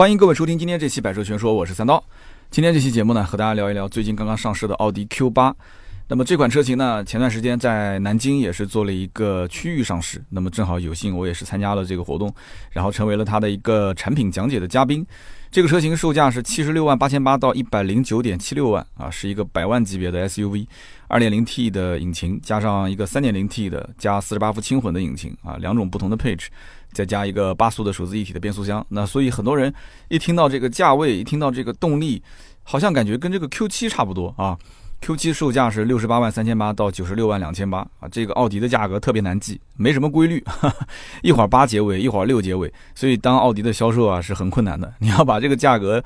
欢迎各位收听今天这期《百车全说》，我是三刀。今天这期节目呢，和大家聊一聊最近刚刚上市的奥迪 Q 八。那么这款车型呢，前段时间在南京也是做了一个区域上市。那么正好有幸我也是参加了这个活动，然后成为了它的一个产品讲解的嘉宾。这个车型售价是七十六万八千八到一百零九点七六万啊，是一个百万级别的 SUV，二点零 T 的引擎加上一个三点零 T 的加四十八伏轻混的引擎啊，两种不同的配置，再加一个八速的手自一体的变速箱。那所以很多人一听到这个价位，一听到这个动力，好像感觉跟这个 Q 七差不多啊。Q 七售价是六十八万三千八到九十六万两千八啊，这个奥迪的价格特别难记，没什么规律，一会儿八结尾，一会儿六结尾，所以当奥迪的销售啊是很困难的。你要把这个价格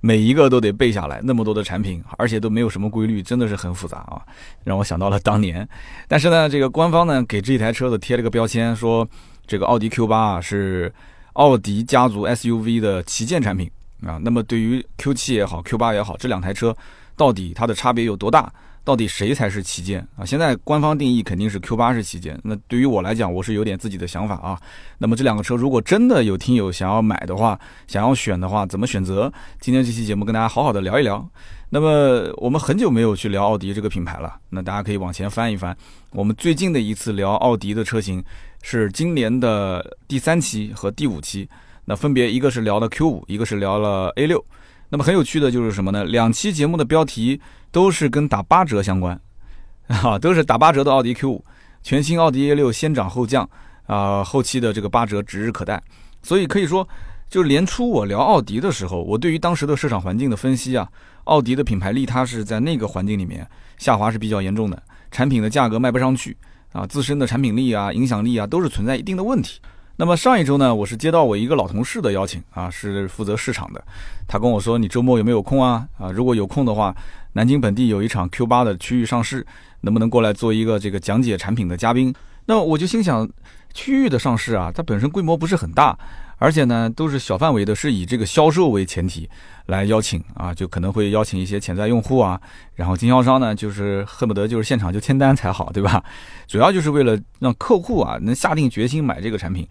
每一个都得背下来，那么多的产品，而且都没有什么规律，真的是很复杂啊，让我想到了当年。但是呢，这个官方呢给这一台车子贴了个标签，说这个奥迪 Q 八啊是奥迪家族 SUV 的旗舰产品啊。那么对于 Q 七也好，Q 八也好，这两台车。到底它的差别有多大？到底谁才是旗舰啊？现在官方定义肯定是 Q 八是旗舰。那对于我来讲，我是有点自己的想法啊。那么这两个车如果真的有听友想要买的话，想要选的话，怎么选择？今天这期节目跟大家好好的聊一聊。那么我们很久没有去聊奥迪这个品牌了，那大家可以往前翻一翻。我们最近的一次聊奥迪的车型是今年的第三期和第五期，那分别一个是聊了 Q 五，一个是聊了 A 六。那么很有趣的就是什么呢？两期节目的标题都是跟打八折相关，啊，都是打八折的奥迪 Q 五，全新奥迪 A 六先涨后降，啊，后期的这个八折指日可待。所以可以说，就是年初我聊奥迪的时候，我对于当时的市场环境的分析啊，奥迪的品牌力它是在那个环境里面下滑是比较严重的，产品的价格卖不上去，啊，自身的产品力啊、影响力啊都是存在一定的问题。那么上一周呢，我是接到我一个老同事的邀请啊，是负责市场的。他跟我说：“你周末有没有空啊？啊，如果有空的话，南京本地有一场 Q 八的区域上市，能不能过来做一个这个讲解产品的嘉宾？”那我就心想，区域的上市啊，它本身规模不是很大。而且呢，都是小范围的，是以这个销售为前提来邀请啊，就可能会邀请一些潜在用户啊，然后经销商呢，就是恨不得就是现场就签单才好，对吧？主要就是为了让客户啊能下定决心买这个产品，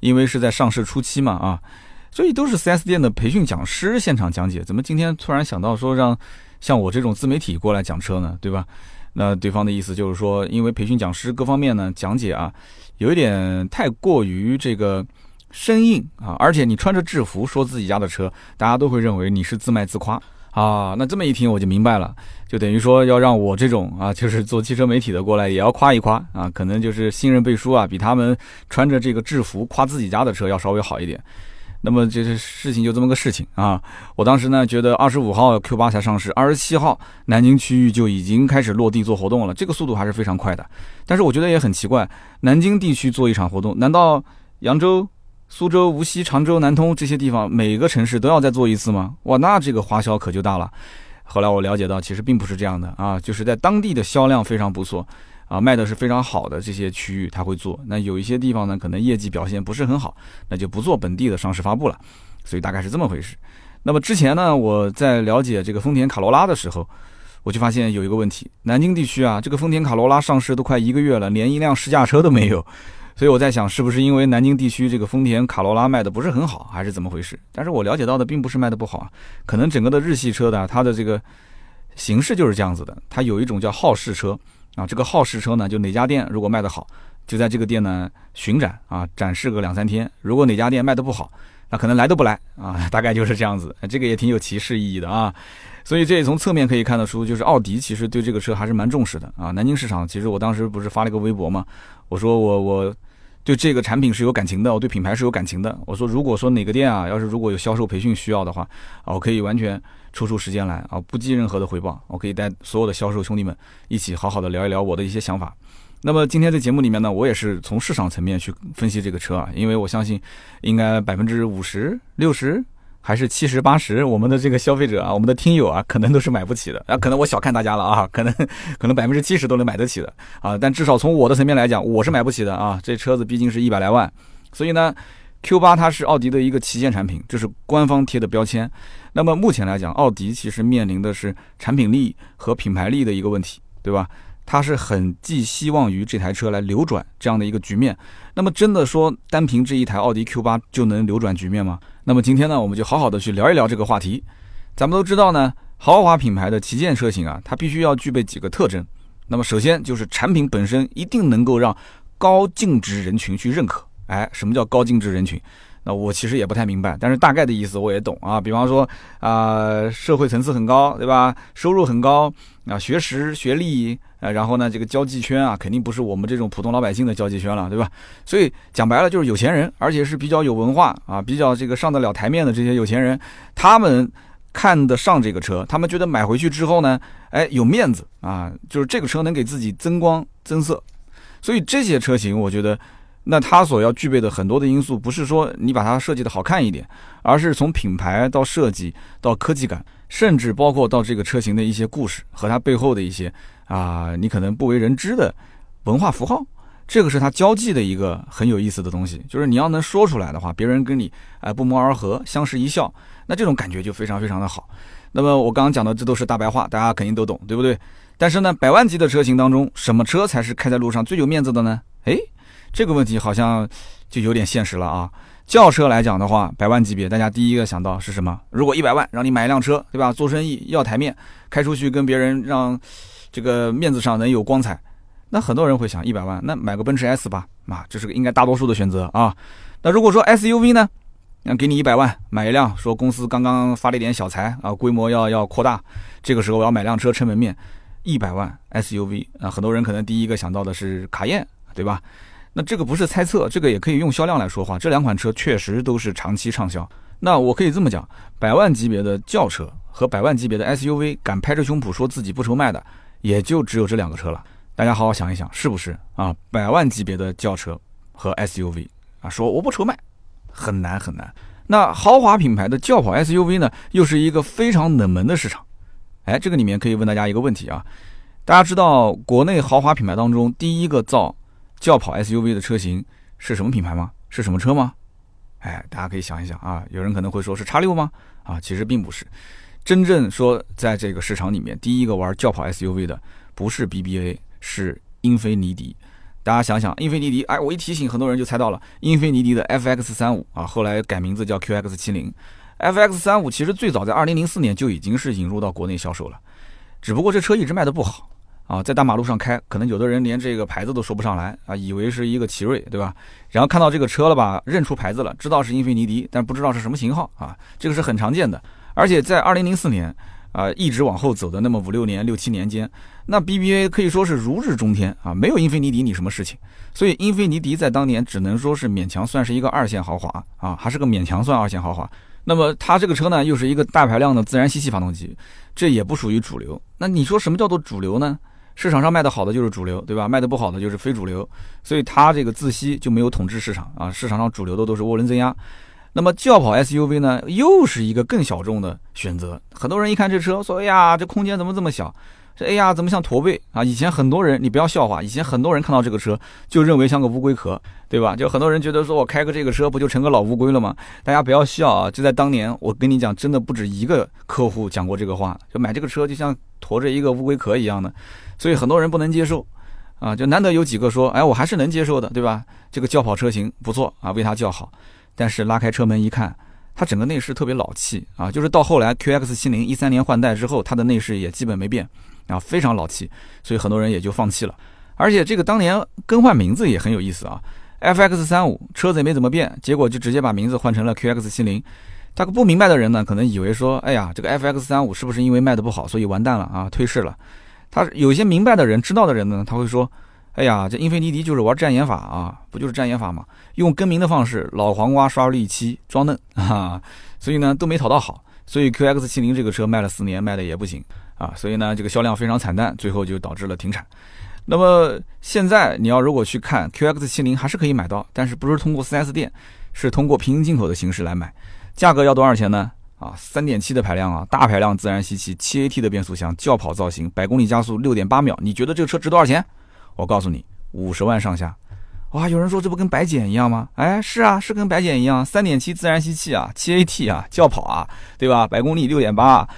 因为是在上市初期嘛啊，所以都是 4S 店的培训讲师现场讲解。怎么今天突然想到说让像我这种自媒体过来讲车呢？对吧？那对方的意思就是说，因为培训讲师各方面呢讲解啊，有一点太过于这个。生硬啊！而且你穿着制服说自己家的车，大家都会认为你是自卖自夸啊。那这么一听我就明白了，就等于说要让我这种啊，就是做汽车媒体的过来也要夸一夸啊，可能就是信任背书啊，比他们穿着这个制服夸自己家的车要稍微好一点。那么这是事情就这么个事情啊。我当时呢觉得二十五号 Q 八才上市，二十七号南京区域就已经开始落地做活动了，这个速度还是非常快的。但是我觉得也很奇怪，南京地区做一场活动，难道扬州？苏州、无锡、常州、南通这些地方，每个城市都要再做一次吗？哇，那这个花销可就大了。后来我了解到，其实并不是这样的啊，就是在当地的销量非常不错，啊，卖的是非常好的这些区域他会做。那有一些地方呢，可能业绩表现不是很好，那就不做本地的上市发布了。所以大概是这么回事。那么之前呢，我在了解这个丰田卡罗拉的时候，我就发现有一个问题：南京地区啊，这个丰田卡罗拉上市都快一个月了，连一辆试驾车都没有。所以我在想，是不是因为南京地区这个丰田卡罗拉卖的不是很好，还是怎么回事？但是我了解到的并不是卖的不好啊，可能整个的日系车的它的这个形式就是这样子的。它有一种叫好事车啊，这个好事车呢，就哪家店如果卖的好，就在这个店呢巡展啊，展示个两三天。如果哪家店卖的不好，那可能来都不来啊，大概就是这样子。这个也挺有歧视意义的啊。所以这也从侧面可以看得出，就是奥迪其实对这个车还是蛮重视的啊。南京市场其实我当时不是发了一个微博嘛，我说我我。对这个产品是有感情的，我对品牌是有感情的。我说，如果说哪个店啊，要是如果有销售培训需要的话，啊，我可以完全抽出时间来啊，不计任何的回报，我可以带所有的销售兄弟们一起好好的聊一聊我的一些想法。那么今天在节目里面呢，我也是从市场层面去分析这个车啊，因为我相信应该百分之五十六十。还是七十八十，我们的这个消费者啊，我们的听友啊，可能都是买不起的啊。可能我小看大家了啊，可能可能百分之七十都能买得起的啊。但至少从我的层面来讲，我是买不起的啊。这车子毕竟是一百来万，所以呢，Q 八它是奥迪的一个旗舰产品，这是官方贴的标签。那么目前来讲，奥迪其实面临的是产品力和品牌力的一个问题，对吧？他是很寄希望于这台车来扭转这样的一个局面。那么，真的说单凭这一台奥迪 Q 八就能扭转局面吗？那么今天呢，我们就好好的去聊一聊这个话题。咱们都知道呢，豪华品牌的旗舰车型啊，它必须要具备几个特征。那么首先就是产品本身一定能够让高净值人群去认可。哎，什么叫高净值人群？那我其实也不太明白，但是大概的意思我也懂啊。比方说啊，社会层次很高，对吧？收入很高啊，学识、学历啊，然后呢，这个交际圈啊，肯定不是我们这种普通老百姓的交际圈了，对吧？所以讲白了就是有钱人，而且是比较有文化啊，比较这个上得了台面的这些有钱人，他们看得上这个车，他们觉得买回去之后呢，哎，有面子啊，就是这个车能给自己增光增色，所以这些车型我觉得。那它所要具备的很多的因素，不是说你把它设计的好看一点，而是从品牌到设计到科技感，甚至包括到这个车型的一些故事和它背后的一些啊，你可能不为人知的文化符号，这个是它交际的一个很有意思的东西。就是你要能说出来的话，别人跟你哎不谋而合，相视一笑，那这种感觉就非常非常的好。那么我刚刚讲的这都是大白话，大家肯定都懂，对不对？但是呢，百万级的车型当中，什么车才是开在路上最有面子的呢？诶。这个问题好像就有点现实了啊！轿车来讲的话，百万级别，大家第一个想到是什么？如果一百万让你买一辆车，对吧？做生意要台面，开出去跟别人让这个面子上能有光彩，那很多人会想一百万，那买个奔驰 S 吧，啊，这是个应该大多数的选择啊。那如果说 SUV 呢，那给你一百万买一辆，说公司刚刚发了一点小财啊，规模要要扩大，这个时候我要买辆车撑门面，一百万 SUV 啊，很多人可能第一个想到的是卡宴，对吧？那这个不是猜测，这个也可以用销量来说话。这两款车确实都是长期畅销。那我可以这么讲，百万级别的轿车和百万级别的 SUV，敢拍着胸脯说自己不愁卖的，也就只有这两个车了。大家好好想一想，是不是啊？百万级别的轿车和 SUV 啊，说我不愁卖，很难很难。那豪华品牌的轿跑 SUV 呢，又是一个非常冷门的市场。哎，这个里面可以问大家一个问题啊，大家知道国内豪华品牌当中第一个造轿跑 SUV 的车型是什么品牌吗？是什么车吗？哎，大家可以想一想啊。有人可能会说是叉六吗？啊，其实并不是。真正说在这个市场里面，第一个玩轿跑 SUV 的不是 BBA，是英菲尼迪。大家想想，英菲尼迪，哎，我一提醒，很多人就猜到了。英菲尼迪的 FX 三五啊，后来改名字叫 QX 七零。FX 三五其实最早在二零零四年就已经是引入到国内销售了，只不过这车一直卖的不好。啊，在大马路上开，可能有的人连这个牌子都说不上来啊，以为是一个奇瑞，对吧？然后看到这个车了吧，认出牌子了，知道是英菲尼迪，但不知道是什么型号啊，这个是很常见的。而且在二零零四年啊，一直往后走的那么五六年、六七年间，那 BBA 可以说是如日中天啊，没有英菲尼迪你什么事情？所以英菲尼迪在当年只能说是勉强算是一个二线豪华啊，还是个勉强算二线豪华。那么它这个车呢，又是一个大排量的自然吸气发动机，这也不属于主流。那你说什么叫做主流呢？市场上卖的好的就是主流，对吧？卖的不好的就是非主流，所以它这个自吸就没有统治市场啊。市场上主流的都是涡轮增压，那么轿跑 SUV 呢，又是一个更小众的选择。很多人一看这车，说：“哎呀，这空间怎么这么小？这哎呀，怎么像驼背啊？”以前很多人，你不要笑话，以前很多人看到这个车就认为像个乌龟壳，对吧？就很多人觉得说我开个这个车不就成个老乌龟了吗？大家不要笑啊！就在当年，我跟你讲，真的不止一个客户讲过这个话，就买这个车就像驮着一个乌龟壳一样的。所以很多人不能接受，啊，就难得有几个说，哎，我还是能接受的，对吧？这个轿跑车型不错啊，为它叫好。但是拉开车门一看，它整个内饰特别老气啊，就是到后来 QX 七零一三年换代之后，它的内饰也基本没变啊，非常老气。所以很多人也就放弃了。而且这个当年更换名字也很有意思啊，FX 三五车子也没怎么变，结果就直接把名字换成了 QX 七零。大个不明白的人呢，可能以为说，哎呀，这个 FX 三五是不是因为卖的不好，所以完蛋了啊，退市了？他有些明白的人、知道的人呢，他会说：“哎呀，这英菲尼迪就是玩障眼法啊，不就是障眼法吗？用更名的方式，老黄瓜刷绿漆装嫩 啊，所以呢都没讨到好。所以 QX 七零这个车卖了四年，卖的也不行啊，所以呢这个销量非常惨淡，最后就导致了停产。那么现在你要如果去看 QX 七零，还是可以买到，但是不是通过 4S 店，是通过平行进口的形式来买，价格要多少钱呢？”啊，三点七的排量啊，大排量自然吸气，七 AT 的变速箱，轿跑造型，百公里加速六点八秒。你觉得这个车值多少钱？我告诉你，五十万上下。哇，有人说这不跟白捡一样吗？哎，是啊，是跟白捡一样，三点七自然吸气啊，七 AT 啊，轿跑啊，对吧？百公里六点八，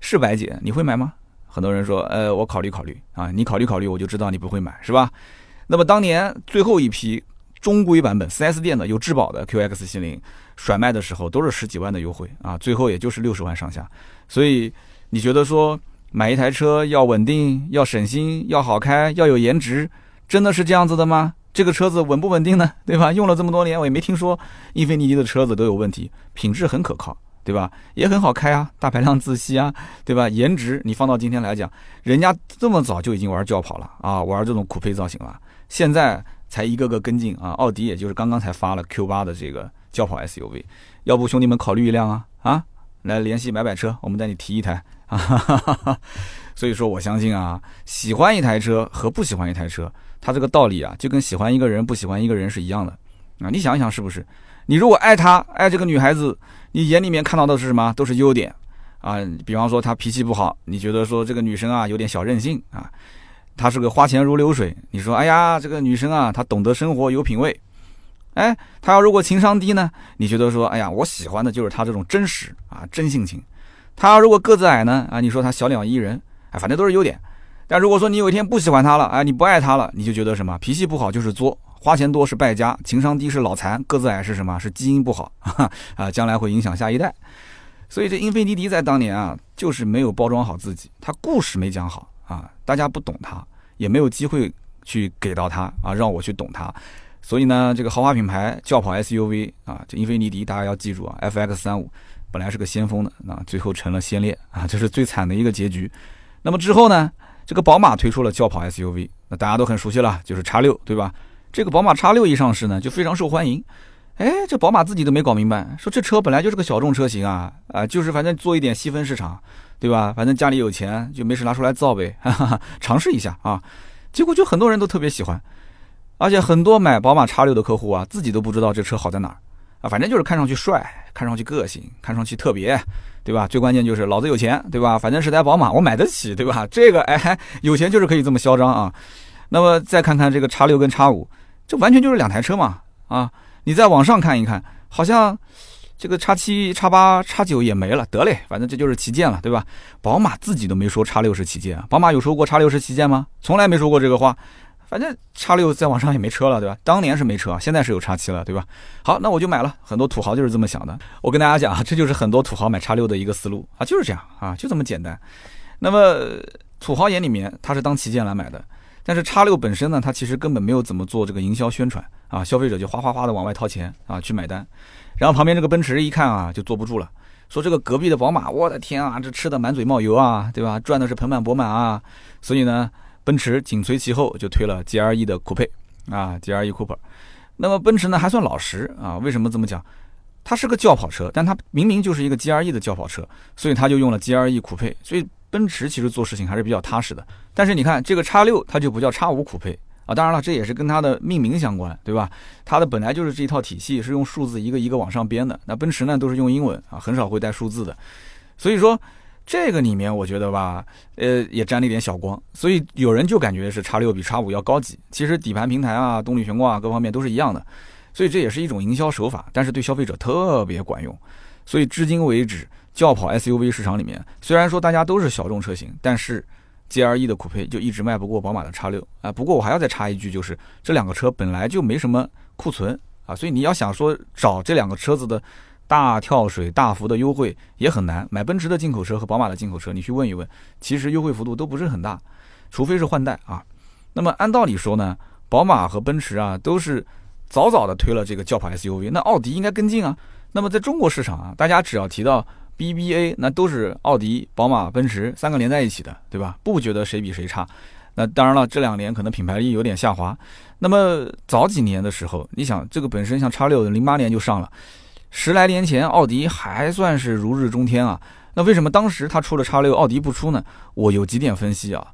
是白捡，你会买吗？很多人说，呃，我考虑考虑啊，你考虑考虑，我就知道你不会买，是吧？那么当年最后一批中规版本 4S 店的有质保的 QX 七零甩卖的时候，都是十几万的优惠啊，最后也就是六十万上下。所以你觉得说买一台车要稳定、要省心、要好开、要有颜值，真的是这样子的吗？这个车子稳不稳定呢？对吧？用了这么多年，我也没听说英菲尼迪的车子都有问题，品质很可靠，对吧？也很好开啊，大排量自吸啊，对吧？颜值你放到今天来讲，人家这么早就已经玩轿跑了啊，玩这种酷配造型了，现在才一个个跟进啊。奥迪也就是刚刚才发了 Q 八的这个轿跑 SUV，要不兄弟们考虑一辆啊啊，来联系买买车，我们带你提一台啊。所以说，我相信啊，喜欢一台车和不喜欢一台车。它这个道理啊，就跟喜欢一个人不喜欢一个人是一样的啊！你想一想是不是？你如果爱她，爱这个女孩子，你眼里面看到的是什么？都是优点啊！比方说她脾气不好，你觉得说这个女生啊有点小任性啊？她是个花钱如流水，你说哎呀这个女生啊她懂得生活有品位，哎他要如果情商低呢？你觉得说哎呀我喜欢的就是他这种真实啊真性情。他要如果个子矮呢？啊你说他小鸟依人，哎反正都是优点。但如果说你有一天不喜欢他了，哎，你不爱他了，你就觉得什么脾气不好就是作，花钱多是败家，情商低是脑残，个子矮是什么？是基因不好啊，将来会影响下一代。所以这英菲尼迪在当年啊，就是没有包装好自己，他故事没讲好啊，大家不懂他，也没有机会去给到他啊，让我去懂他。所以呢，这个豪华品牌轿跑 SUV 啊，这英菲尼迪大家要记住啊，FX 三五本来是个先锋的，啊，最后成了先烈啊，这是最惨的一个结局。那么之后呢？这个宝马推出了轿跑 SUV，那大家都很熟悉了，就是叉六，对吧？这个宝马叉六一上市呢，就非常受欢迎。哎，这宝马自己都没搞明白，说这车本来就是个小众车型啊，啊，就是反正做一点细分市场，对吧？反正家里有钱，就没事拿出来造呗，哈哈，尝试一下啊。结果就很多人都特别喜欢，而且很多买宝马叉六的客户啊，自己都不知道这车好在哪儿啊，反正就是看上去帅，看上去个性，看上去特别。对吧？最关键就是老子有钱，对吧？反正是台宝马，我买得起，对吧？这个哎，有钱就是可以这么嚣张啊。那么再看看这个叉六跟叉五，这完全就是两台车嘛啊！你再往上看一看，好像这个叉七、叉八、叉九也没了，得嘞，反正这就是旗舰了，对吧？宝马自己都没说叉六是旗舰，宝马有说过叉六是旗舰吗？从来没说过这个话。反正叉六在网上也没车了，对吧？当年是没车，现在是有叉七了，对吧？好，那我就买了。很多土豪就是这么想的。我跟大家讲啊，这就是很多土豪买叉六的一个思路啊，就是这样啊，就这么简单。那么土豪眼里面，他是当旗舰来买的，但是叉六本身呢，它其实根本没有怎么做这个营销宣传啊，消费者就哗哗哗的往外掏钱啊去买单。然后旁边这个奔驰一看啊，就坐不住了，说这个隔壁的宝马，我的天啊，这吃的满嘴冒油啊，对吧？赚的是盆满钵满啊，所以呢。奔驰紧随其后就推了 G R E 的酷配啊，G R E Cooper。那么奔驰呢还算老实啊？为什么这么讲？它是个轿跑车，但它明明就是一个 G R E 的轿跑车，所以它就用了 G R E 酷配。所以奔驰其实做事情还是比较踏实的。但是你看这个叉六，它就不叫叉五酷配啊。当然了，这也是跟它的命名相关，对吧？它的本来就是这一套体系是用数字一个一个往上编的。那奔驰呢都是用英文啊，很少会带数字的。所以说。这个里面我觉得吧，呃，也沾了一点小光，所以有人就感觉是叉六比叉五要高级。其实底盘平台啊、动力悬挂啊各方面都是一样的，所以这也是一种营销手法，但是对消费者特别管用。所以至今为止，轿跑 SUV 市场里面，虽然说大家都是小众车型，但是 GLE 的酷配就一直卖不过宝马的叉六啊。不过我还要再插一句，就是这两个车本来就没什么库存啊，所以你要想说找这两个车子的。大跳水、大幅的优惠也很难。买奔驰的进口车和宝马的进口车，你去问一问，其实优惠幅度都不是很大，除非是换代啊。那么按道理说呢，宝马和奔驰啊都是早早的推了这个轿跑 SUV，那奥迪应该跟进啊。那么在中国市场啊，大家只要提到 BBA，那都是奥迪、宝马、奔驰三个连在一起的，对吧？不觉得谁比谁差。那当然了，这两年可能品牌力有点下滑。那么早几年的时候，你想这个本身像叉六，零八年就上了。十来年前，奥迪还算是如日中天啊。那为什么当时他出了叉六，奥迪不出呢？我有几点分析啊，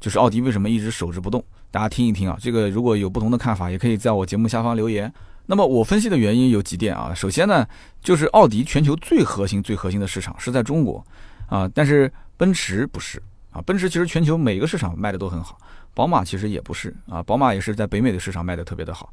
就是奥迪为什么一直守着不动？大家听一听啊。这个如果有不同的看法，也可以在我节目下方留言。那么我分析的原因有几点啊。首先呢，就是奥迪全球最核心、最核心的市场是在中国啊，但是奔驰不是啊。奔驰其实全球每个市场卖的都很好，宝马其实也不是啊。宝马也是在北美的市场卖的特别的好。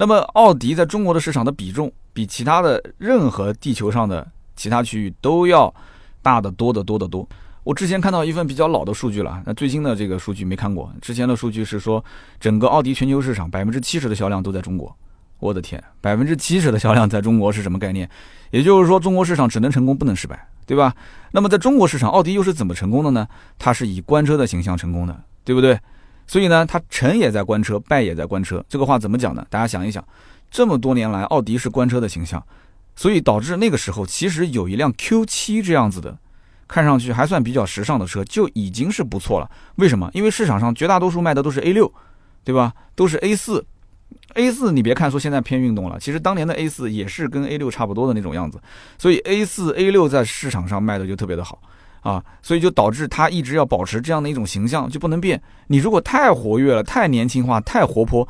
那么奥迪在中国的市场的比重比其他的任何地球上的其他区域都要大得多得多得多。我之前看到一份比较老的数据了，那最新的这个数据没看过。之前的数据是说，整个奥迪全球市场百分之七十的销量都在中国。我的天，百分之七十的销量在中国是什么概念？也就是说，中国市场只能成功不能失败，对吧？那么在中国市场，奥迪又是怎么成功的呢？它是以官车的形象成功的，对不对？所以呢，它成也在官车，败也在官车。这个话怎么讲呢？大家想一想，这么多年来，奥迪是官车的形象，所以导致那个时候其实有一辆 Q7 这样子的。看上去还算比较时尚的车就已经是不错了。为什么？因为市场上绝大多数卖的都是 A 六，对吧？都是 A 四。A 四你别看说现在偏运动了，其实当年的 A 四也是跟 A 六差不多的那种样子。所以 A 四、A 六在市场上卖的就特别的好啊，所以就导致它一直要保持这样的一种形象，就不能变。你如果太活跃了、太年轻化、太活泼、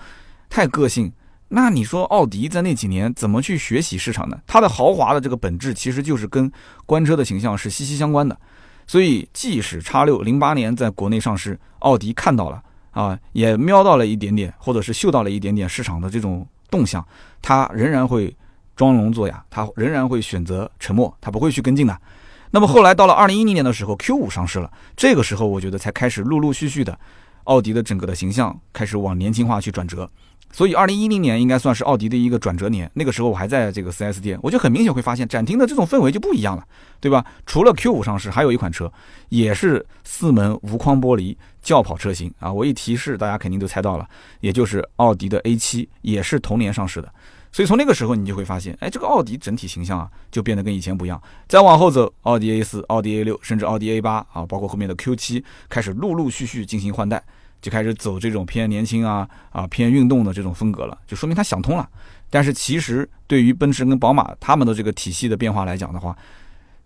太个性。那你说奥迪在那几年怎么去学习市场呢？它的豪华的这个本质其实就是跟官车的形象是息息相关的。所以，即使叉六零八年在国内上市，奥迪看到了啊，也瞄到了一点点，或者是嗅到了一点点市场的这种动向，它仍然会装聋作哑，它仍然会选择沉默，它不会去跟进的。那么后来到了二零一零年的时候，Q 五上市了，这个时候我觉得才开始陆陆续续的，奥迪的整个的形象开始往年轻化去转折。所以，二零一零年应该算是奥迪的一个转折年。那个时候我还在这个 4S 店，我就很明显会发现展厅的这种氛围就不一样了，对吧？除了 Q 五上市，还有一款车也是四门无框玻璃轿跑车型啊。我一提示，大家肯定都猜到了，也就是奥迪的 A 七，也是同年上市的。所以从那个时候，你就会发现，哎，这个奥迪整体形象啊，就变得跟以前不一样。再往后走，奥迪 A 四、奥迪 A 六，甚至奥迪 A 八啊，包括后面的 Q 七，开始陆陆续续进行换代。就开始走这种偏年轻啊啊偏运动的这种风格了，就说明他想通了。但是其实对于奔驰跟宝马他们的这个体系的变化来讲的话，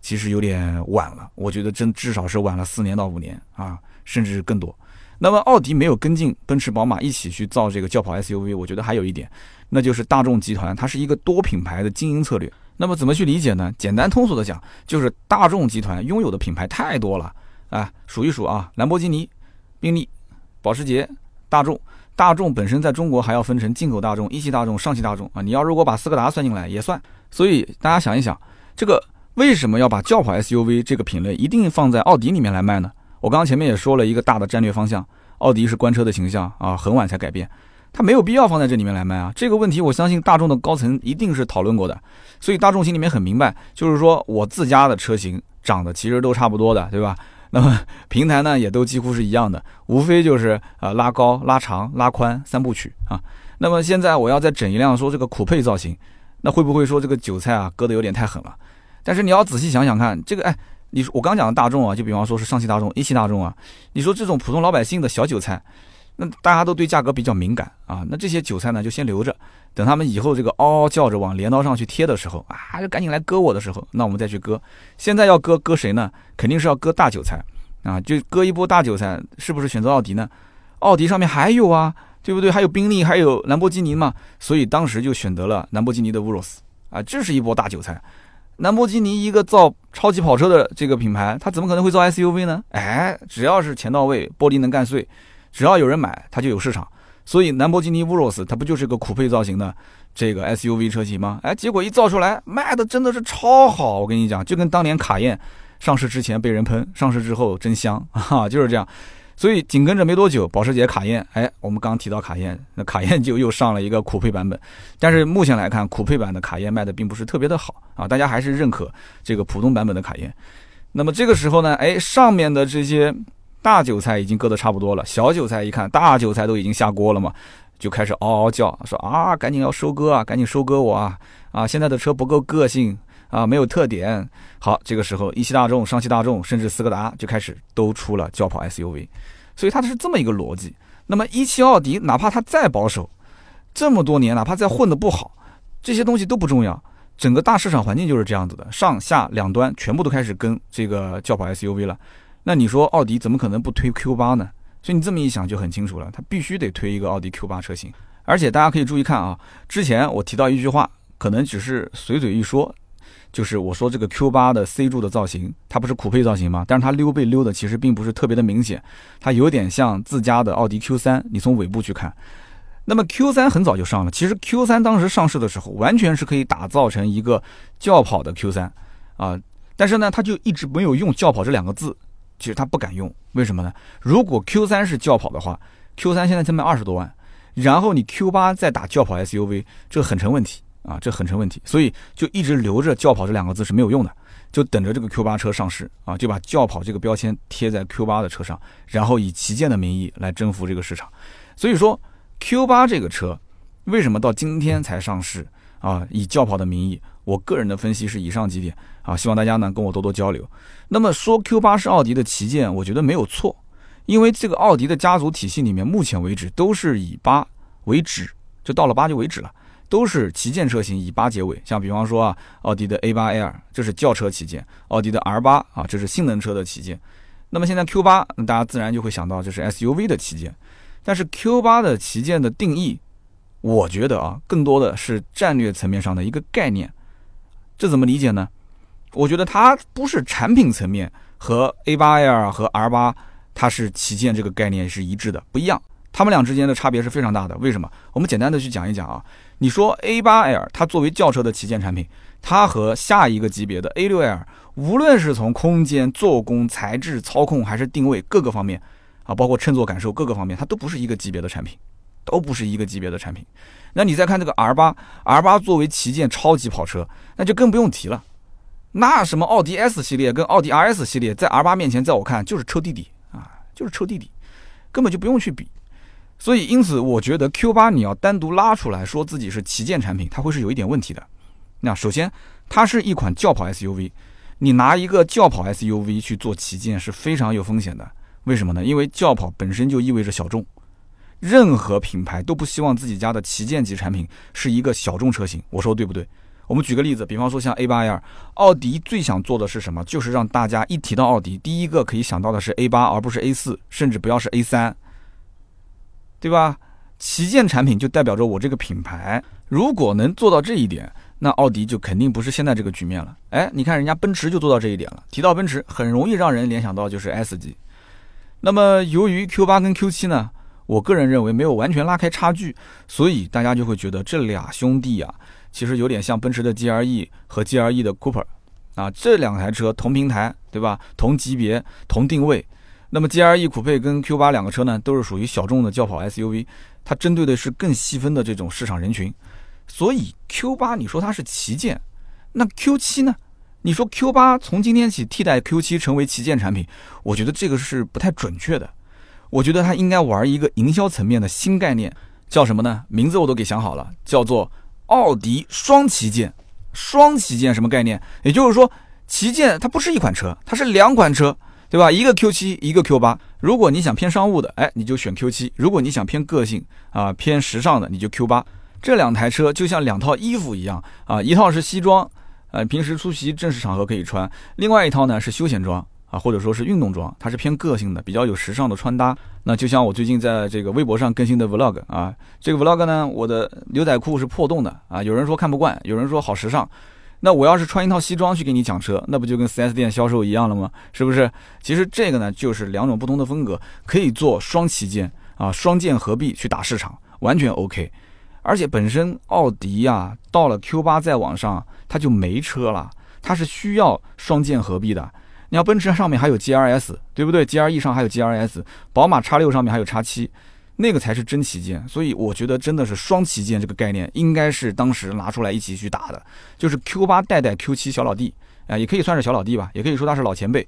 其实有点晚了。我觉得真至少是晚了四年到五年啊，甚至更多。那么奥迪没有跟进奔驰宝马一起去造这个轿跑 SUV，我觉得还有一点，那就是大众集团它是一个多品牌的经营策略。那么怎么去理解呢？简单通俗的讲，就是大众集团拥有的品牌太多了啊，数一数啊，兰博基尼、宾利。保时捷、大众，大众本身在中国还要分成进口大众、一汽大众、上汽大众啊。你要如果把斯柯达算进来也算。所以大家想一想，这个为什么要把轿跑 SUV 这个品类一定放在奥迪里面来卖呢？我刚刚前面也说了一个大的战略方向，奥迪是官车的形象啊，很晚才改变，它没有必要放在这里面来卖啊。这个问题我相信大众的高层一定是讨论过的，所以大众心里面很明白，就是说我自家的车型长得其实都差不多的，对吧？那么 平台呢也都几乎是一样的，无非就是呃拉高、拉长、拉宽三部曲啊。那么现在我要再整一辆说这个酷配造型，那会不会说这个韭菜啊割的有点太狠了？但是你要仔细想想看，这个哎，你说我刚讲的大众啊，就比方说是上汽大众、一汽大众啊，你说这种普通老百姓的小韭菜。那大家都对价格比较敏感啊，那这些韭菜呢就先留着，等他们以后这个嗷嗷叫着往镰刀上去贴的时候啊，就赶紧来割我的时候，那我们再去割。现在要割割谁呢？肯定是要割大韭菜啊，就割一波大韭菜，是不是选择奥迪呢？奥迪上面还有啊，对不对？还有宾利，还有兰博基尼嘛，所以当时就选择了兰博基尼的 Urus 啊，这是一波大韭菜。兰博基尼一个造超级跑车的这个品牌，它怎么可能会造 SUV 呢？哎，只要是钱到位，玻璃能干碎。只要有人买，它就有市场。所以兰博基尼 Urus 它不就是个酷配造型的这个 SUV 车型吗？哎，结果一造出来，卖的真的是超好。我跟你讲，就跟当年卡宴上市之前被人喷，上市之后真香 啊，就是这样。所以紧跟着没多久，保时捷卡宴，哎，我们刚提到卡宴，那卡宴就又上了一个酷配版本。但是目前来看，酷配版的卡宴卖的并不是特别的好啊，大家还是认可这个普通版本的卡宴。那么这个时候呢，哎，上面的这些。大韭菜已经割得差不多了，小韭菜一看大韭菜都已经下锅了嘛，就开始嗷嗷叫，说啊，赶紧要收割啊，赶紧收割我啊！啊，现在的车不够个性啊，没有特点。好，这个时候一汽大众、上汽大众，甚至斯柯达就开始都出了轿跑 SUV，所以它是这么一个逻辑。那么一汽奥迪，哪怕它再保守，这么多年哪怕再混得不好，这些东西都不重要。整个大市场环境就是这样子的，上下两端全部都开始跟这个轿跑 SUV 了。那你说奥迪怎么可能不推 Q 八呢？所以你这么一想就很清楚了，它必须得推一个奥迪 Q 八车型。而且大家可以注意看啊，之前我提到一句话，可能只是随嘴一说，就是我说这个 Q 八的 C 柱的造型，它不是酷配造型吗？但是它溜背溜的其实并不是特别的明显，它有点像自家的奥迪 Q 三。你从尾部去看，那么 Q 三很早就上了，其实 Q 三当时上市的时候，完全是可以打造成一个轿跑的 Q 三啊，但是呢，它就一直没有用轿跑这两个字。其实他不敢用，为什么呢？如果 Q 三是轿跑的话，Q 三现在才卖二十多万，然后你 Q 八再打轿跑 SUV，这很成问题啊，这很成问题，所以就一直留着轿跑这两个字是没有用的，就等着这个 Q 八车上市啊，就把轿跑这个标签贴在 Q 八的车上，然后以旗舰的名义来征服这个市场。所以说 Q 八这个车为什么到今天才上市啊？以轿跑的名义，我个人的分析是以上几点啊，希望大家呢跟我多多交流。那么说 Q 八是奥迪的旗舰，我觉得没有错，因为这个奥迪的家族体系里面，目前为止都是以八为止，就到了八就为止了，都是旗舰车型以八结尾。像比方说啊，奥迪的 A 八 L 这是轿车旗舰，奥迪的 R 八啊这是性能车的旗舰。那么现在 Q 八，那大家自然就会想到这是 SUV 的旗舰。但是 Q 八的旗舰的定义，我觉得啊，更多的是战略层面上的一个概念。这怎么理解呢？我觉得它不是产品层面和 A8L 和 R8 它是旗舰这个概念是一致的，不一样。它们俩之间的差别是非常大的。为什么？我们简单的去讲一讲啊。你说 A8L 它作为轿车的旗舰产品，它和下一个级别的 A6L，无论是从空间、做工、材质、操控还是定位各个方面。啊，包括乘坐感受各个方面，它都不是一个级别的产品，都不是一个级别的产品。那你再看这个 R 八，R 八作为旗舰超级跑车，那就更不用提了。那什么奥迪 S 系列跟奥迪 RS 系列，在 R 八面前，在我看就是臭弟弟啊，就是臭弟弟，根本就不用去比。所以，因此我觉得 Q 八你要单独拉出来说自己是旗舰产品，它会是有一点问题的。那首先，它是一款轿跑 SUV，你拿一个轿跑 SUV 去做旗舰是非常有风险的。为什么呢？因为轿跑本身就意味着小众，任何品牌都不希望自己家的旗舰级产品是一个小众车型。我说对不对？我们举个例子，比方说像 A8L，奥迪最想做的是什么？就是让大家一提到奥迪，第一个可以想到的是 A8，而不是 A4，甚至不要是 A3，对吧？旗舰产品就代表着我这个品牌，如果能做到这一点，那奥迪就肯定不是现在这个局面了。哎，你看人家奔驰就做到这一点了。提到奔驰，很容易让人联想到就是 S 级。那么，由于 Q 八跟 Q 七呢，我个人认为没有完全拉开差距，所以大家就会觉得这俩兄弟啊，其实有点像奔驰的 GLE 和 GLE 的 Cooper，啊，这两台车同平台，对吧？同级别、同定位。那么 GLE 酷配跟 Q 八两个车呢，都是属于小众的轿跑 SUV，它针对的是更细分的这种市场人群。所以 Q 八你说它是旗舰，那 Q 七呢？你说 Q 八从今天起替代 Q 七成为旗舰产品，我觉得这个是不太准确的。我觉得它应该玩一个营销层面的新概念，叫什么呢？名字我都给想好了，叫做奥迪双旗舰。双旗舰什么概念？也就是说，旗舰它不是一款车，它是两款车，对吧？一个 Q 七，一个 Q 八。如果你想偏商务的，哎，你就选 Q 七；如果你想偏个性啊、偏时尚的，你就 Q 八。这两台车就像两套衣服一样啊，一套是西装。呃，平时出席正式场合可以穿。另外一套呢是休闲装啊，或者说是运动装，它是偏个性的，比较有时尚的穿搭。那就像我最近在这个微博上更新的 vlog 啊，这个 vlog 呢，我的牛仔裤是破洞的啊，有人说看不惯，有人说好时尚。那我要是穿一套西装去给你讲车，那不就跟 4S 店销售一样了吗？是不是？其实这个呢，就是两种不同的风格，可以做双旗舰啊，双剑合璧去打市场，完全 OK。而且本身奥迪呀，到了 Q 八再往上。它就没车了，它是需要双剑合璧的。你要奔驰上面还有 G R S，对不对？G R E 上还有 G R S，宝马 X 六上面还有 X 七，那个才是真旗舰。所以我觉得真的是双旗舰这个概念，应该是当时拿出来一起去打的。就是 Q 八带带 Q 七小老弟，啊，也可以算是小老弟吧，也可以说他是老前辈，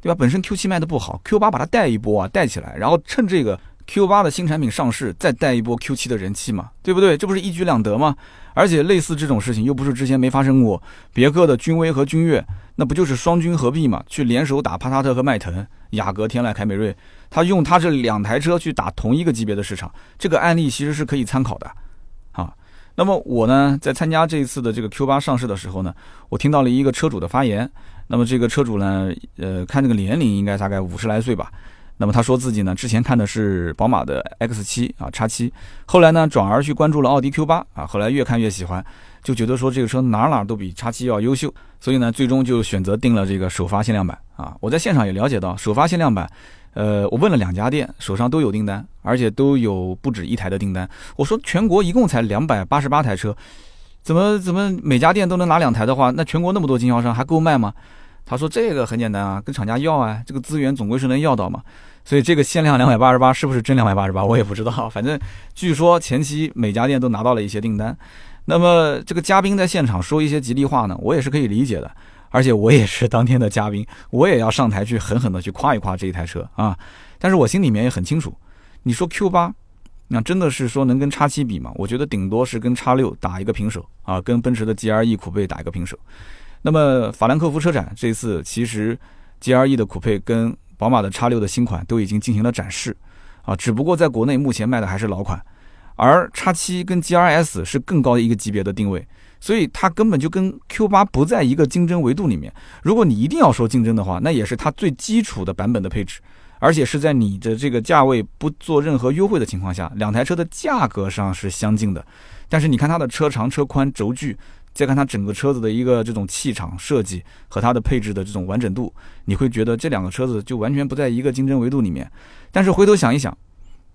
对吧？本身 Q 七卖的不好，Q 八把它带一波啊，带起来，然后趁这个 Q 八的新产品上市，再带一波 Q 七的人气嘛，对不对？这不是一举两得吗？而且类似这种事情又不是之前没发生过，别克的君威和君越，那不就是双军合璧嘛？去联手打帕萨特和迈腾、雅阁、天籁、凯美瑞，他用他这两台车去打同一个级别的市场，这个案例其实是可以参考的，啊。那么我呢，在参加这一次的这个 Q 八上市的时候呢，我听到了一个车主的发言，那么这个车主呢，呃，看这个年龄应该大概五十来岁吧。那么他说自己呢，之前看的是宝马的 X 七啊，叉七，后来呢转而去关注了奥迪 Q 八啊，后来越看越喜欢，就觉得说这个车哪哪都比叉七要优秀，所以呢最终就选择定了这个首发限量版啊。我在现场也了解到，首发限量版，呃，我问了两家店，手上都有订单，而且都有不止一台的订单。我说全国一共才两百八十八台车，怎么怎么每家店都能拿两台的话，那全国那么多经销商还够卖吗？他说这个很简单啊，跟厂家要啊，这个资源总归是能要到嘛。所以这个限量两百八十八是不是真两百八十八，我也不知道。反正据说前期每家店都拿到了一些订单。那么这个嘉宾在现场说一些吉利话呢，我也是可以理解的。而且我也是当天的嘉宾，我也要上台去狠狠的去夸一夸这一台车啊。但是我心里面也很清楚，你说 Q 八，那真的是说能跟叉七比吗？我觉得顶多是跟叉六打一个平手啊，跟奔驰的 GLE 酷配打一个平手。那么法兰克福车展这次其实 GLE 的酷配跟宝马的叉六的新款都已经进行了展示啊，只不过在国内目前卖的还是老款，而叉七跟 G R S 是更高的一个级别的定位，所以它根本就跟 Q 八不在一个竞争维度里面。如果你一定要说竞争的话，那也是它最基础的版本的配置，而且是在你的这个价位不做任何优惠的情况下，两台车的价格上是相近的。但是你看它的车长、车宽、轴距。再看它整个车子的一个这种气场设计和它的配置的这种完整度，你会觉得这两个车子就完全不在一个竞争维度里面。但是回头想一想，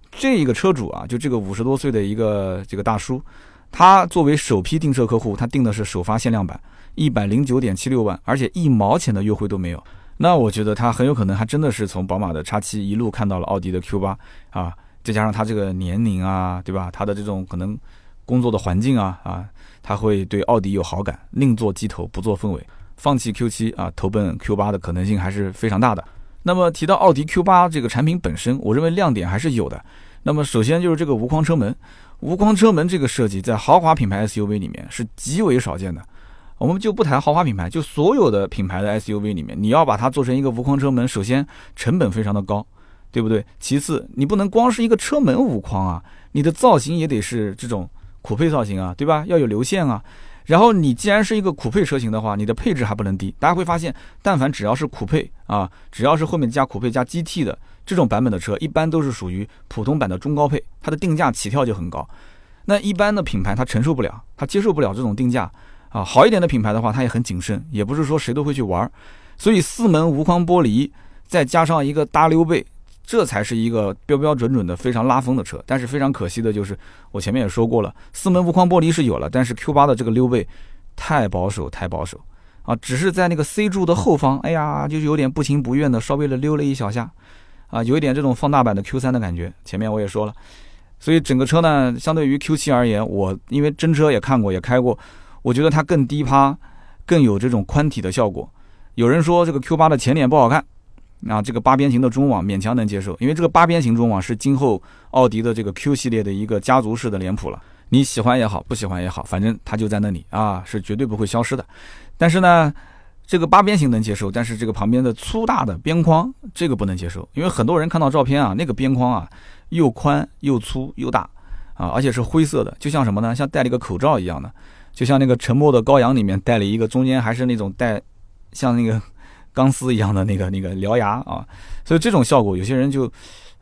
这个车主啊，就这个五十多岁的一个这个大叔，他作为首批订车客户，他订的是首发限量版，一百零九点七六万，而且一毛钱的优惠都没有。那我觉得他很有可能还真的是从宝马的叉七一路看到了奥迪的 Q 八啊，再加上他这个年龄啊，对吧？他的这种可能工作的环境啊啊。他会对奥迪有好感，宁做鸡头不做凤尾，放弃 Q7 啊，投奔 Q8 的可能性还是非常大的。那么提到奥迪 Q8 这个产品本身，我认为亮点还是有的。那么首先就是这个无框车门，无框车门这个设计在豪华品牌 SUV 里面是极为少见的。我们就不谈豪华品牌，就所有的品牌的 SUV 里面，你要把它做成一个无框车门，首先成本非常的高，对不对？其次，你不能光是一个车门无框啊，你的造型也得是这种。酷配造型啊，对吧？要有流线啊。然后你既然是一个酷配车型的话，你的配置还不能低。大家会发现，但凡只要是酷配啊，只要是后面加酷配加 GT 的这种版本的车，一般都是属于普通版的中高配，它的定价起跳就很高。那一般的品牌它承受不了，它接受不了这种定价啊。好一点的品牌的话，它也很谨慎，也不是说谁都会去玩。所以四门无框玻璃，再加上一个大溜背。这才是一个标标准准的非常拉风的车，但是非常可惜的就是，我前面也说过了，四门无框玻璃是有了，但是 Q 八的这个溜背太保守，太保守啊，只是在那个 C 柱的后方，哎呀，就是有点不情不愿的稍微的溜了一小下，啊，有一点这种放大版的 Q 三的感觉。前面我也说了，所以整个车呢，相对于 Q 七而言，我因为真车也看过，也开过，我觉得它更低趴，更有这种宽体的效果。有人说这个 Q 八的前脸不好看。那这个八边形的中网勉强能接受，因为这个八边形中网是今后奥迪的这个 Q 系列的一个家族式的脸谱了。你喜欢也好，不喜欢也好，反正它就在那里啊，是绝对不会消失的。但是呢，这个八边形能接受，但是这个旁边的粗大的边框这个不能接受，因为很多人看到照片啊，那个边框啊又宽又粗又大啊，而且是灰色的，就像什么呢？像戴了一个口罩一样的，就像那个沉默的羔羊里面戴了一个中间还是那种带像那个。钢丝一样的那个那个獠牙啊，所以这种效果，有些人就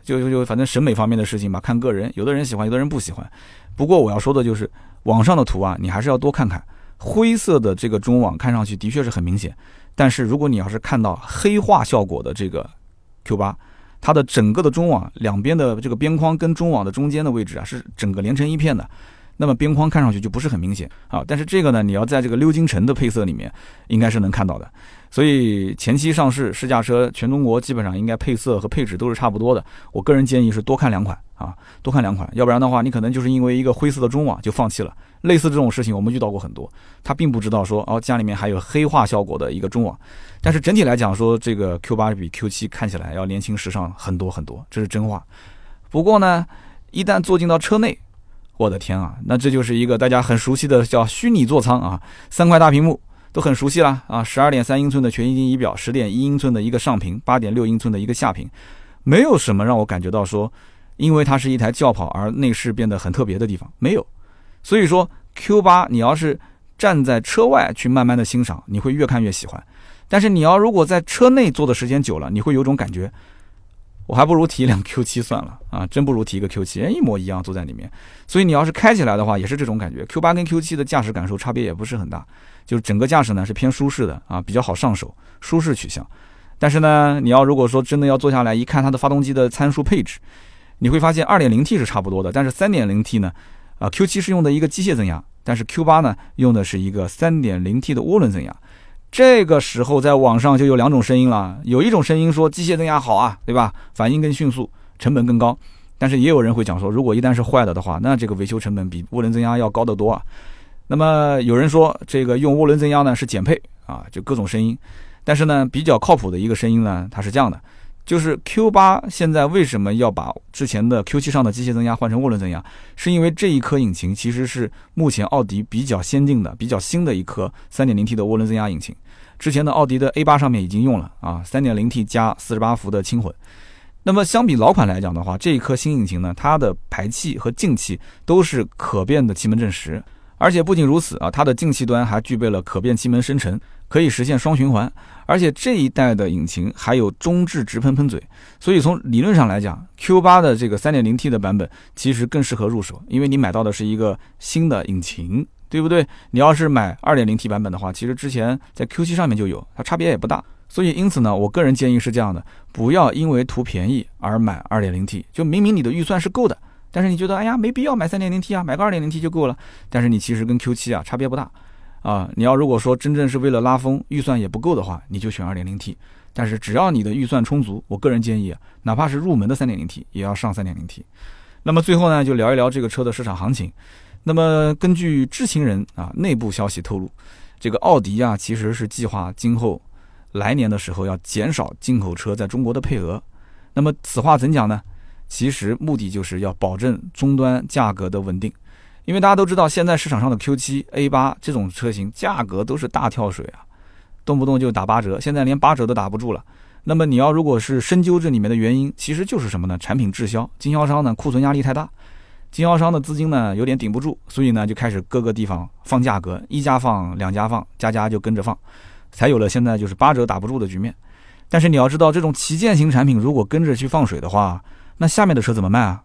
就就就反正审美方面的事情吧，看个人，有的人喜欢，有的人不喜欢。不过我要说的就是，网上的图啊，你还是要多看看。灰色的这个中网看上去的确是很明显，但是如果你要是看到黑化效果的这个 Q 八，它的整个的中网两边的这个边框跟中网的中间的位置啊，是整个连成一片的。那么边框看上去就不是很明显啊，但是这个呢，你要在这个鎏金橙的配色里面，应该是能看到的。所以前期上市试驾车，全中国基本上应该配色和配置都是差不多的。我个人建议是多看两款啊，多看两款，要不然的话，你可能就是因为一个灰色的中网就放弃了。类似这种事情我们遇到过很多，他并不知道说哦家里面还有黑化效果的一个中网，但是整体来讲说这个 Q 八比 Q 七看起来要年轻时尚很多很多，这是真话。不过呢，一旦坐进到车内，我的天啊，那这就是一个大家很熟悉的叫虚拟座舱啊，三块大屏幕都很熟悉了啊，十二点三英寸的全液晶仪表，十点一英寸的一个上屏，八点六英寸的一个下屏，没有什么让我感觉到说，因为它是一台轿跑而内饰变得很特别的地方，没有。所以说 Q 八你要是站在车外去慢慢的欣赏，你会越看越喜欢，但是你要如果在车内坐的时间久了，你会有种感觉。我还不如提一辆 Q 七算了啊，真不如提一个 Q 七一模一样坐在里面。所以你要是开起来的话，也是这种感觉。Q 八跟 Q 七的驾驶感受差别也不是很大，就是整个驾驶呢是偏舒适的啊，比较好上手，舒适取向。但是呢，你要如果说真的要坐下来一看它的发动机的参数配置，你会发现 2.0T 是差不多的，但是 3.0T 呢，啊 Q7 是用的一个机械增压，但是 Q8 呢用的是一个 3.0T 的涡轮增压。这个时候在网上就有两种声音了，有一种声音说机械增压好啊，对吧？反应更迅速，成本更高。但是也有人会讲说，如果一旦是坏了的话，那这个维修成本比涡轮增压要高得多啊。那么有人说这个用涡轮增压呢是减配啊，就各种声音。但是呢，比较靠谱的一个声音呢，它是这样的，就是 Q 八现在为什么要把之前的 Q 七上的机械增压换成涡轮增压，是因为这一颗引擎其实是目前奥迪比较先进的、比较新的一颗 3.0T 的涡轮增压引擎。之前的奥迪的 A 八上面已经用了啊，3.0T 加48伏的轻混。那么相比老款来讲的话，这一颗新引擎呢，它的排气和进气都是可变的气门正时，而且不仅如此啊，它的进气端还具备了可变气门生成，可以实现双循环。而且这一代的引擎还有中置直喷喷嘴，所以从理论上来讲，Q8 的这个 3.0T 的版本其实更适合入手，因为你买到的是一个新的引擎，对不对？你要是买 2.0T 版本的话，其实之前在 Q7 上面就有，它差别也不大。所以，因此呢，我个人建议是这样的：不要因为图便宜而买 2.0T。就明明你的预算是够的，但是你觉得，哎呀，没必要买 3.0T 啊，买个 2.0T 就够了。但是你其实跟 Q7 啊差别不大啊。你要如果说真正是为了拉风，预算也不够的话，你就选 2.0T。但是只要你的预算充足，我个人建议，哪怕是入门的 3.0T 也要上 3.0T。那么最后呢，就聊一聊这个车的市场行情。那么根据知情人啊内部消息透露，这个奥迪啊其实是计划今后。来年的时候要减少进口车在中国的配额，那么此话怎讲呢？其实目的就是要保证终端价格的稳定，因为大家都知道，现在市场上的 Q7、A8 这种车型价格都是大跳水啊，动不动就打八折，现在连八折都打不住了。那么你要如果是深究这里面的原因，其实就是什么呢？产品滞销，经销商呢库存压力太大，经销商的资金呢有点顶不住，所以呢就开始各个地方放价格，一家放，两家放，家家就跟着放。才有了现在就是八折打不住的局面，但是你要知道，这种旗舰型产品如果跟着去放水的话，那下面的车怎么卖啊？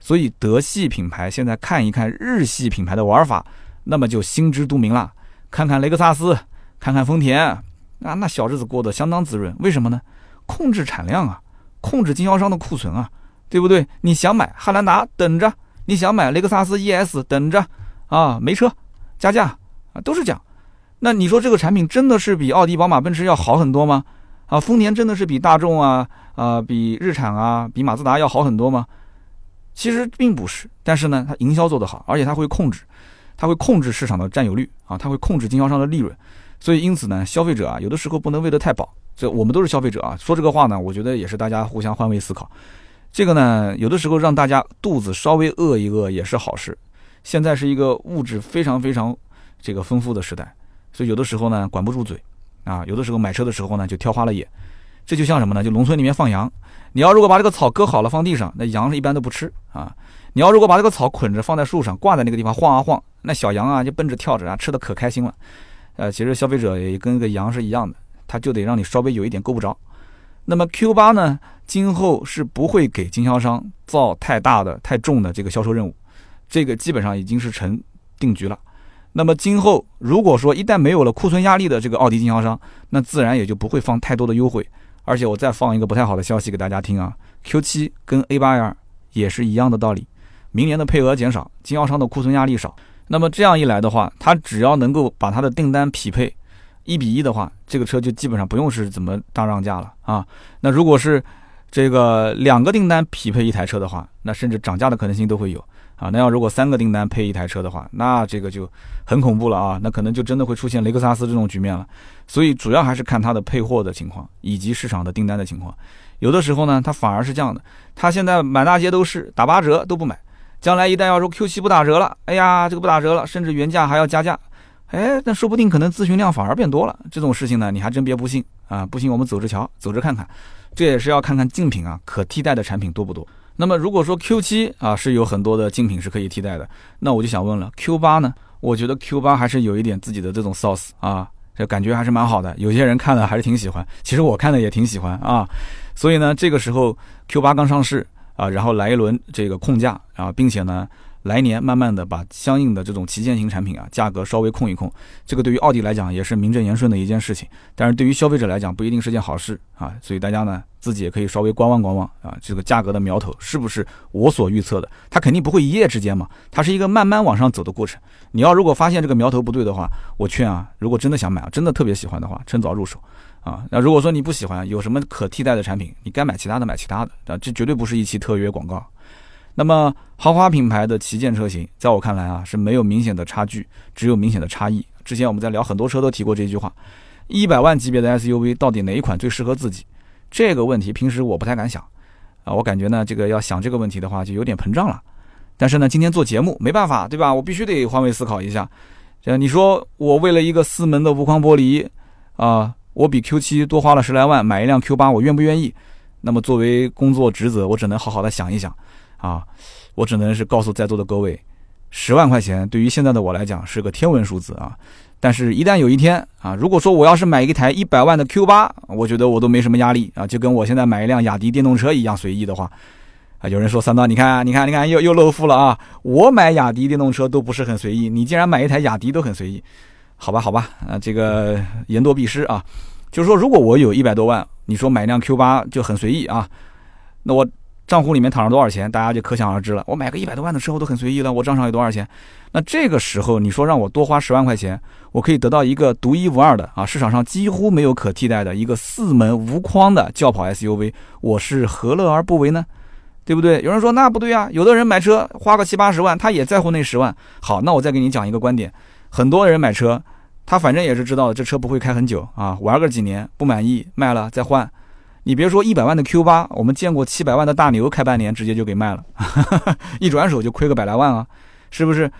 所以德系品牌现在看一看日系品牌的玩法，那么就心知肚明了。看看雷克萨斯，看看丰田，啊，那小日子过得相当滋润。为什么呢？控制产量啊，控制经销商的库存啊，对不对？你想买汉兰达，等着；你想买雷克萨斯 ES，等着。啊，没车加价啊，都是这样。那你说这个产品真的是比奥迪、宝马、奔驰要好很多吗？啊，丰田真的是比大众啊、啊比日产啊、比马自达要好很多吗？其实并不是，但是呢，它营销做得好，而且它会控制，它会控制市场的占有率啊，它会控制经销商的利润，所以因此呢，消费者啊，有的时候不能喂得太饱。这我们都是消费者啊，说这个话呢，我觉得也是大家互相换位思考。这个呢，有的时候让大家肚子稍微饿一饿也是好事。现在是一个物质非常非常这个丰富的时代。所以有的时候呢，管不住嘴，啊，有的时候买车的时候呢，就挑花了眼。这就像什么呢？就农村里面放羊，你要如果把这个草割好了放地上，那羊是一般都不吃啊。你要如果把这个草捆着放在树上，挂在那个地方晃啊晃，那小羊啊就奔着跳着啊，吃的可开心了。呃，其实消费者也跟个羊是一样的，他就得让你稍微有一点够不着。那么 Q 八呢，今后是不会给经销商造太大的、太重的这个销售任务，这个基本上已经是成定局了。那么今后如果说一旦没有了库存压力的这个奥迪经销商，那自然也就不会放太多的优惠。而且我再放一个不太好的消息给大家听啊，Q7 跟 A8L 也是一样的道理，明年的配额减少，经销商的库存压力少。那么这样一来的话，他只要能够把他的订单匹配一比一的话，这个车就基本上不用是怎么大让价了啊。那如果是这个两个订单匹配一台车的话，那甚至涨价的可能性都会有。啊，那要如果三个订单配一台车的话，那这个就很恐怖了啊！那可能就真的会出现雷克萨斯这种局面了。所以主要还是看它的配货的情况以及市场的订单的情况。有的时候呢，它反而是这样的，它现在满大街都是打八折都不买，将来一旦要说 Q7 不打折了，哎呀，这个不打折了，甚至原价还要加价，哎，那说不定可能咨询量反而变多了。这种事情呢，你还真别不信啊！不信我们走着瞧，走着看看，这也是要看看竞品啊，可替代的产品多不多。那么如果说 Q 七啊是有很多的竞品是可以替代的，那我就想问了，Q 八呢？我觉得 Q 八还是有一点自己的这种 sauce 啊，这感觉还是蛮好的。有些人看了还是挺喜欢，其实我看的也挺喜欢啊。所以呢，这个时候 Q 八刚上市啊，然后来一轮这个控价啊，并且呢，来年慢慢的把相应的这种旗舰型产品啊价格稍微控一控，这个对于奥迪来讲也是名正言顺的一件事情，但是对于消费者来讲不一定是件好事啊。所以大家呢自己也可以稍微观望观望啊，这个价格的苗头是不是我所预测的？它肯定不会一夜之间嘛，它是一个慢慢往上走的过程。你要如果发现这个苗头不对的话，我劝啊，如果真的想买，真的特别喜欢的话，趁早入手啊。那如果说你不喜欢，有什么可替代的产品，你该买其他的买其他的啊，这绝对不是一期特约广告。那么豪华品牌的旗舰车型，在我看来啊是没有明显的差距，只有明显的差异。之前我们在聊很多车都提过这句话：一百万级别的 SUV 到底哪一款最适合自己？这个问题平时我不太敢想啊，我感觉呢这个要想这个问题的话就有点膨胀了。但是呢今天做节目没办法，对吧？我必须得换位思考一下。这你说我为了一个四门的无框玻璃啊，我比 Q7 多花了十来万买一辆 Q8，我愿不愿意？那么作为工作职责，我只能好好的想一想。啊，我只能是告诉在座的各位，十万块钱对于现在的我来讲是个天文数字啊。但是，一旦有一天啊，如果说我要是买一台一百万的 Q 八，我觉得我都没什么压力啊，就跟我现在买一辆雅迪电动车一样随意的话，啊，有人说三刀，你看，你看，你看，又又露富了啊！我买雅迪电动车都不是很随意，你竟然买一台雅迪都很随意，好吧，好吧，啊，这个言多必失啊。就是说，如果我有一百多万，你说买辆 Q 八就很随意啊，那我。账户里面躺着多少钱，大家就可想而知了。我买个一百多万的车，我都很随意了。我账上有多少钱？那这个时候，你说让我多花十万块钱，我可以得到一个独一无二的啊，市场上几乎没有可替代的一个四门无框的轿跑 SUV，我是何乐而不为呢？对不对？有人说那不对啊，有的人买车花个七八十万，他也在乎那十万。好，那我再给你讲一个观点：很多人买车，他反正也是知道这车不会开很久啊，玩个几年不满意卖了再换。你别说一百万的 Q 八，我们见过七百万的大牛开半年直接就给卖了，一转手就亏个百来万啊，是不是？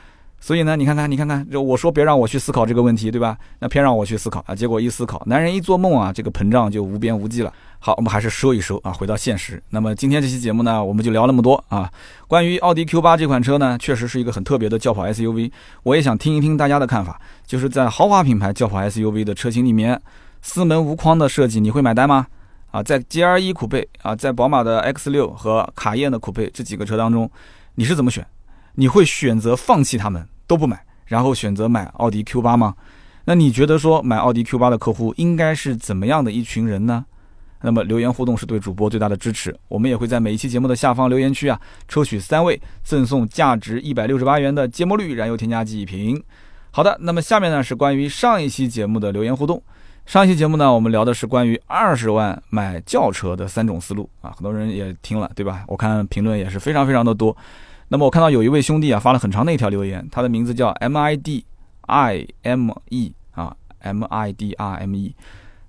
所以呢，你看看，你看看，就我说别让我去思考这个问题，对吧？那偏让我去思考啊，结果一思考，男人一做梦啊，这个膨胀就无边无际了。好，我们还是收一收啊，回到现实。那么今天这期节目呢，我们就聊那么多啊。关于奥迪 Q 八这款车呢，确实是一个很特别的轿跑 SUV，我也想听一听大家的看法，就是在豪华品牌轿跑 SUV 的车型里面，四门无框的设计，你会买单吗？啊，在 GL1 酷配啊，在宝马的 X6 和卡宴的酷配这几个车当中，你是怎么选？你会选择放弃他们都不买，然后选择买奥迪 Q8 吗？那你觉得说买奥迪 Q8 的客户应该是怎么样的一群人呢？那么留言互动是对主播最大的支持，我们也会在每一期节目的下方留言区啊，抽取三位赠送价值一百六十八元的芥末绿燃油添加剂一瓶。好的，那么下面呢是关于上一期节目的留言互动。上一期节目呢，我们聊的是关于二十万买轿车的三种思路啊，很多人也听了，对吧？我看评论也是非常非常的多。那么我看到有一位兄弟啊发了很长的一条留言，他的名字叫 M I D I M E 啊，M I D R M E。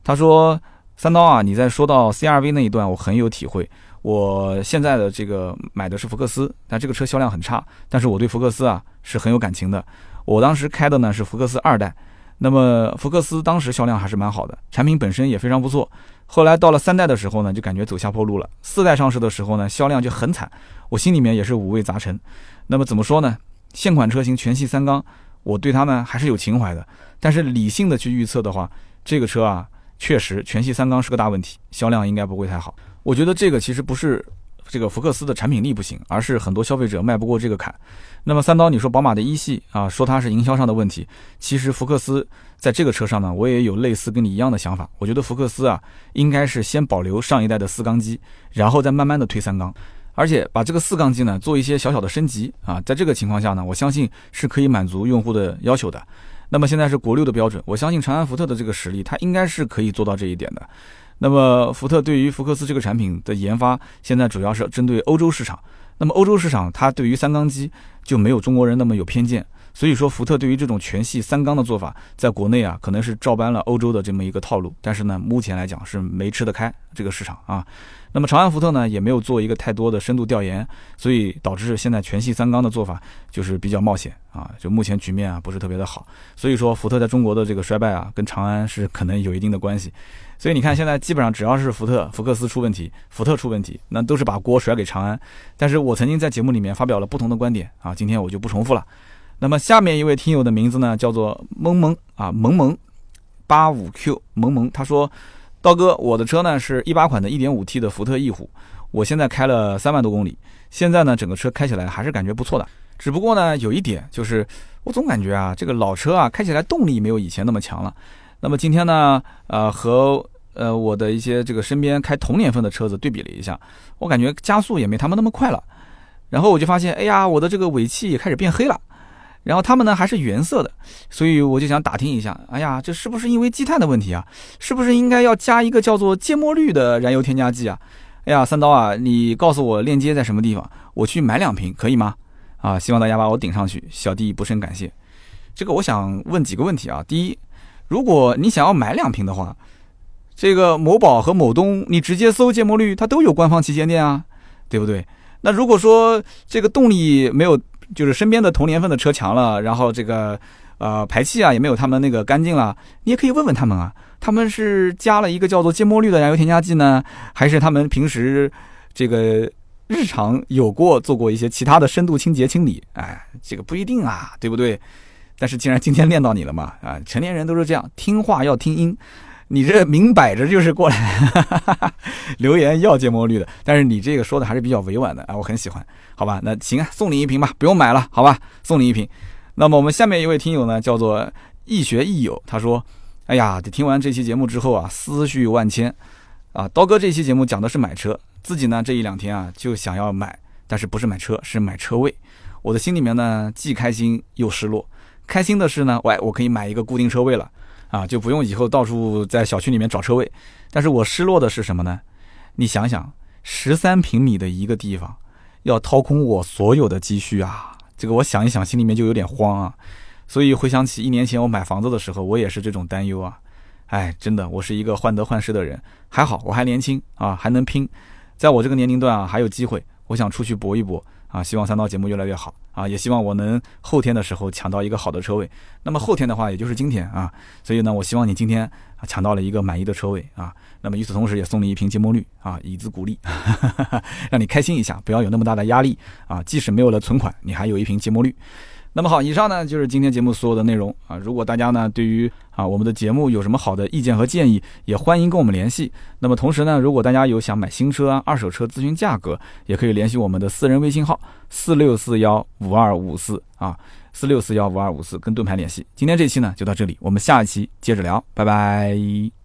他说：“三刀啊，你在说到 C R V 那一段，我很有体会。我现在的这个买的是福克斯，但这个车销量很差，但是我对福克斯啊是很有感情的。我当时开的呢是福克斯二代。”那么福克斯当时销量还是蛮好的，产品本身也非常不错。后来到了三代的时候呢，就感觉走下坡路了。四代上市的时候呢，销量就很惨，我心里面也是五味杂陈。那么怎么说呢？现款车型全系三缸，我对它呢还是有情怀的。但是理性的去预测的话，这个车啊，确实全系三缸是个大问题，销量应该不会太好。我觉得这个其实不是。这个福克斯的产品力不行，而是很多消费者迈不过这个坎。那么三刀，你说宝马的一系啊，说它是营销上的问题，其实福克斯在这个车上呢，我也有类似跟你一样的想法。我觉得福克斯啊，应该是先保留上一代的四缸机，然后再慢慢的推三缸，而且把这个四缸机呢做一些小小的升级啊。在这个情况下呢，我相信是可以满足用户的要求的。那么现在是国六的标准，我相信长安福特的这个实力，它应该是可以做到这一点的。那么，福特对于福克斯这个产品的研发，现在主要是针对欧洲市场。那么，欧洲市场它对于三缸机就没有中国人那么有偏见。所以说，福特对于这种全系三缸的做法，在国内啊，可能是照搬了欧洲的这么一个套路。但是呢，目前来讲是没吃得开这个市场啊。那么，长安福特呢，也没有做一个太多的深度调研，所以导致现在全系三缸的做法就是比较冒险啊。就目前局面啊，不是特别的好。所以说，福特在中国的这个衰败啊，跟长安是可能有一定的关系。所以你看，现在基本上只要是福特、福克斯出问题，福特出问题，那都是把锅甩给长安。但是我曾经在节目里面发表了不同的观点啊，今天我就不重复了。那么下面一位听友的名字呢，叫做萌萌啊，萌萌八五 Q 萌萌，他说：刀哥，我的车呢是一八款的 1.5T 的福特翼虎，我现在开了三万多公里，现在呢整个车开起来还是感觉不错的，只不过呢有一点就是，我总感觉啊这个老车啊开起来动力没有以前那么强了。那么今天呢，呃和呃，我的一些这个身边开同年份的车子对比了一下，我感觉加速也没他们那么快了。然后我就发现，哎呀，我的这个尾气也开始变黑了。然后他们呢还是原色的，所以我就想打听一下，哎呀，这是不是因为积碳的问题啊？是不是应该要加一个叫做芥末绿的燃油添加剂啊？哎呀，三刀啊，你告诉我链接在什么地方，我去买两瓶可以吗？啊，希望大家把我顶上去，小弟不胜感谢。这个我想问几个问题啊，第一，如果你想要买两瓶的话，这个某宝和某东，你直接搜芥末绿，它都有官方旗舰店啊，对不对？那如果说这个动力没有。就是身边的同年份的车强了，然后这个呃排气啊也没有他们那个干净了，你也可以问问他们啊，他们是加了一个叫做芥末绿的燃油添加剂呢，还是他们平时这个日常有过做过一些其他的深度清洁清理？哎，这个不一定啊，对不对？但是既然今天练到你了嘛，啊，成年人都是这样，听话要听音。你这明摆着就是过来 留言要芥末绿的，但是你这个说的还是比较委婉的啊，我很喜欢，好吧？那行啊，送你一瓶吧，不用买了，好吧？送你一瓶。那么我们下面一位听友呢，叫做易学易友，他说：“哎呀，听完这期节目之后啊，思绪万千啊。刀哥这期节目讲的是买车，自己呢这一两天啊就想要买，但是不是买车，是买车位。我的心里面呢既开心又失落。开心的是呢，喂，我可以买一个固定车位了。”啊，就不用以后到处在小区里面找车位。但是我失落的是什么呢？你想想，十三平米的一个地方，要掏空我所有的积蓄啊！这个我想一想，心里面就有点慌啊。所以回想起一年前我买房子的时候，我也是这种担忧啊。哎，真的，我是一个患得患失的人。还好我还年轻啊，还能拼。在我这个年龄段啊，还有机会，我想出去搏一搏。啊，希望三刀节目越来越好啊！也希望我能后天的时候抢到一个好的车位。那么后天的话，也就是今天啊。所以呢，我希望你今天啊抢到了一个满意的车位啊。那么与此同时，也送你一瓶芥末绿啊，以资鼓励，让你开心一下，不要有那么大的压力啊。即使没有了存款，你还有一瓶芥末绿。那么好，以上呢就是今天节目所有的内容啊。如果大家呢对于啊我们的节目有什么好的意见和建议，也欢迎跟我们联系。那么同时呢，如果大家有想买新车啊、二手车咨询价格，也可以联系我们的私人微信号四六四幺五二五四啊，四六四幺五二五四跟盾牌联系。今天这期呢就到这里，我们下一期接着聊，拜拜。